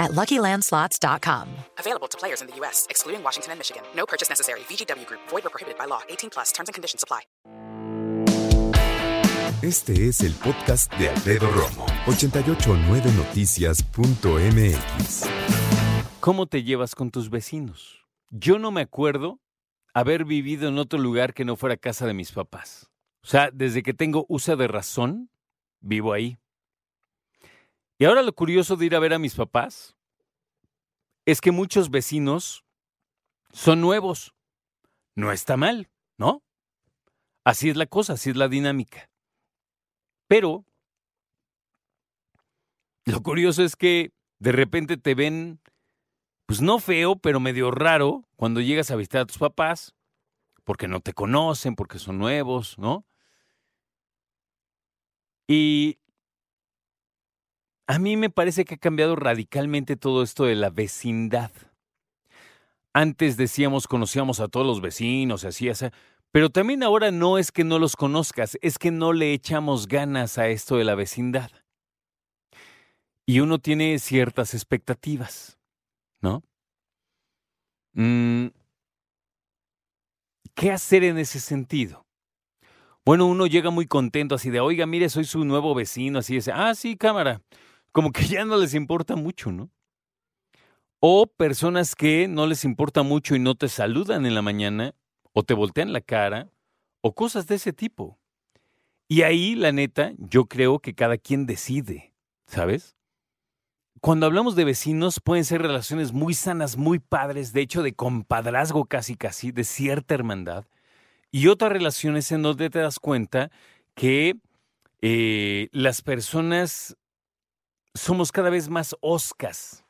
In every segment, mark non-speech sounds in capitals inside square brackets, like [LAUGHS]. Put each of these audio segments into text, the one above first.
at LuckyLandSlots.com. Available to players in the U.S., excluding Washington and Michigan. No purchase necessary. VGW Group. Void or prohibited by law. 18 plus. Terms and conditions apply. Este es el podcast de Alfredo Romo. 889noticias.mx ¿Cómo te llevas con tus vecinos? Yo no me acuerdo haber vivido en otro lugar que no fuera casa de mis papás. O sea, desde que tengo uso de razón, vivo ahí. Y ahora lo curioso de ir a ver a mis papás es que muchos vecinos son nuevos. No está mal, ¿no? Así es la cosa, así es la dinámica. Pero lo curioso es que de repente te ven, pues no feo, pero medio raro cuando llegas a visitar a tus papás, porque no te conocen, porque son nuevos, ¿no? Y a mí me parece que ha cambiado radicalmente todo esto de la vecindad. Antes decíamos, conocíamos a todos los vecinos, así, así, pero también ahora no es que no los conozcas, es que no le echamos ganas a esto de la vecindad. Y uno tiene ciertas expectativas, ¿no? Mm, ¿Qué hacer en ese sentido? Bueno, uno llega muy contento así de, oiga, mire, soy su nuevo vecino, así dice, ah, sí, cámara como que ya no les importa mucho, ¿no? O personas que no les importa mucho y no te saludan en la mañana, o te voltean la cara, o cosas de ese tipo. Y ahí, la neta, yo creo que cada quien decide, ¿sabes? Cuando hablamos de vecinos, pueden ser relaciones muy sanas, muy padres, de hecho, de compadrazgo casi casi, de cierta hermandad. Y otras relaciones en donde te das cuenta que eh, las personas somos cada vez más oscas.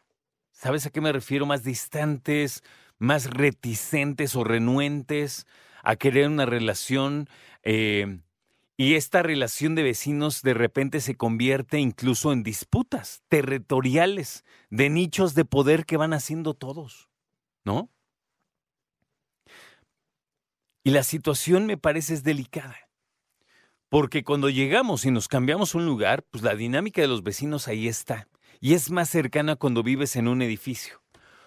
¿Sabes a qué me refiero? Más distantes, más reticentes o renuentes a querer una relación. Eh, y esta relación de vecinos de repente se convierte incluso en disputas territoriales, de nichos de poder que van haciendo todos, ¿no? Y la situación me parece es delicada. Porque cuando llegamos y nos cambiamos un lugar, pues la dinámica de los vecinos ahí está. Y es más cercana cuando vives en un edificio.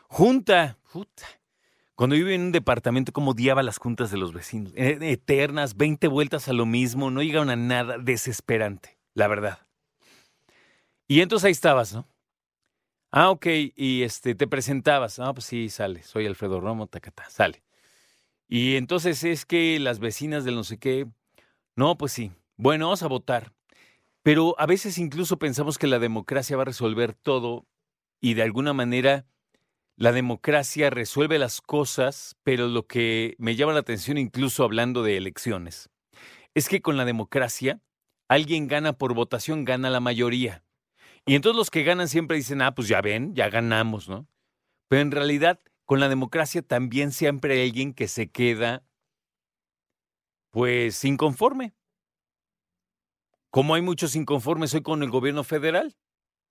Junta, puta. Cuando vive en un departamento, como odiaba las juntas de los vecinos. E, eternas, 20 vueltas a lo mismo, no llegaban a nada, desesperante, la verdad. Y entonces ahí estabas, ¿no? Ah, ok, y este, te presentabas. Ah, pues sí, sale, soy Alfredo Romo, tacata, sale. Y entonces es que las vecinas del no sé qué, no, pues sí. Bueno, vamos a votar. Pero a veces incluso pensamos que la democracia va a resolver todo y de alguna manera la democracia resuelve las cosas, pero lo que me llama la atención incluso hablando de elecciones es que con la democracia alguien gana por votación, gana la mayoría. Y entonces los que ganan siempre dicen, ah, pues ya ven, ya ganamos, ¿no? Pero en realidad con la democracia también siempre hay alguien que se queda pues inconforme. Como hay muchos inconformes hoy con el gobierno federal.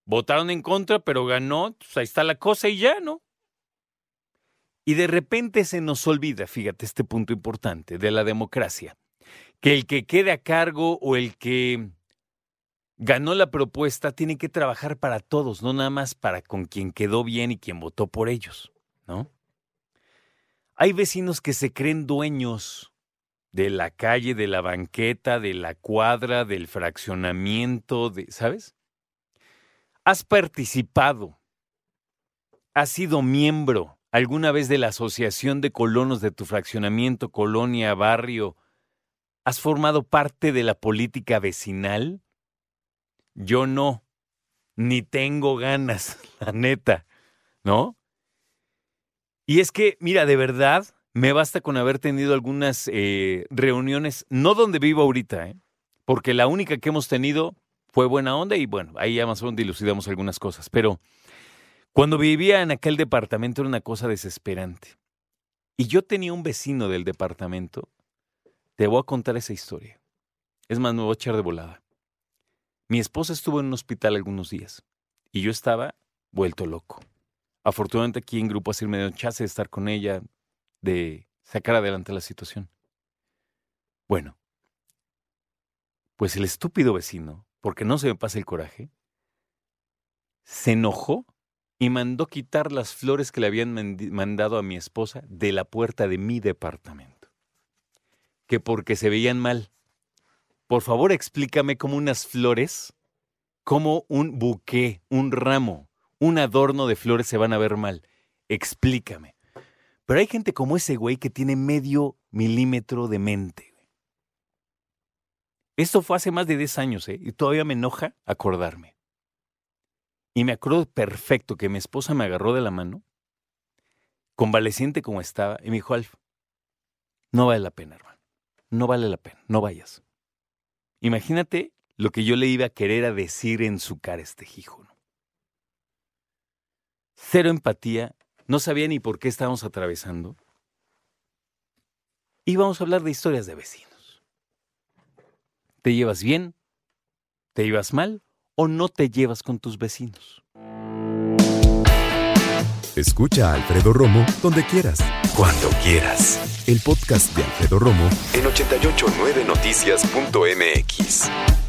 Votaron en contra, pero ganó, pues ahí está la cosa y ya, ¿no? Y de repente se nos olvida, fíjate este punto importante de la democracia, que el que quede a cargo o el que ganó la propuesta tiene que trabajar para todos, no nada más para con quien quedó bien y quien votó por ellos, ¿no? Hay vecinos que se creen dueños de la calle, de la banqueta, de la cuadra, del fraccionamiento, de, ¿sabes? Has participado, has sido miembro alguna vez de la asociación de colonos de tu fraccionamiento, colonia, barrio, has formado parte de la política vecinal. Yo no, ni tengo ganas, [LAUGHS] la neta, ¿no? Y es que, mira, de verdad, me basta con haber tenido algunas eh, reuniones, no donde vivo ahorita, ¿eh? porque la única que hemos tenido fue buena onda y bueno, ahí ya más o menos dilucidamos algunas cosas. Pero cuando vivía en aquel departamento era una cosa desesperante. Y yo tenía un vecino del departamento Te voy a contar esa historia. Es más, me voy a echar de volada. Mi esposa estuvo en un hospital algunos días y yo estaba vuelto loco. Afortunadamente aquí en Grupo Asir me dio chance de estar con ella, de sacar adelante la situación. Bueno, pues el estúpido vecino, porque no se me pasa el coraje, se enojó y mandó quitar las flores que le habían mandado a mi esposa de la puerta de mi departamento. Que porque se veían mal. Por favor, explícame cómo unas flores, como un buqué, un ramo, un adorno de flores se van a ver mal. Explícame. Pero hay gente como ese güey que tiene medio milímetro de mente. Esto fue hace más de 10 años, ¿eh? Y todavía me enoja acordarme. Y me acuerdo perfecto que mi esposa me agarró de la mano, convaleciente como estaba, y me dijo, Alf, no vale la pena, hermano. No vale la pena, no vayas. Imagínate lo que yo le iba a querer a decir en su cara este hijo. Cero empatía, no sabía ni por qué estábamos atravesando. Y vamos a hablar de historias de vecinos. ¿Te llevas bien? ¿Te llevas mal? ¿O no te llevas con tus vecinos? Escucha a Alfredo Romo donde quieras. Cuando quieras. El podcast de Alfredo Romo en 889noticias.mx.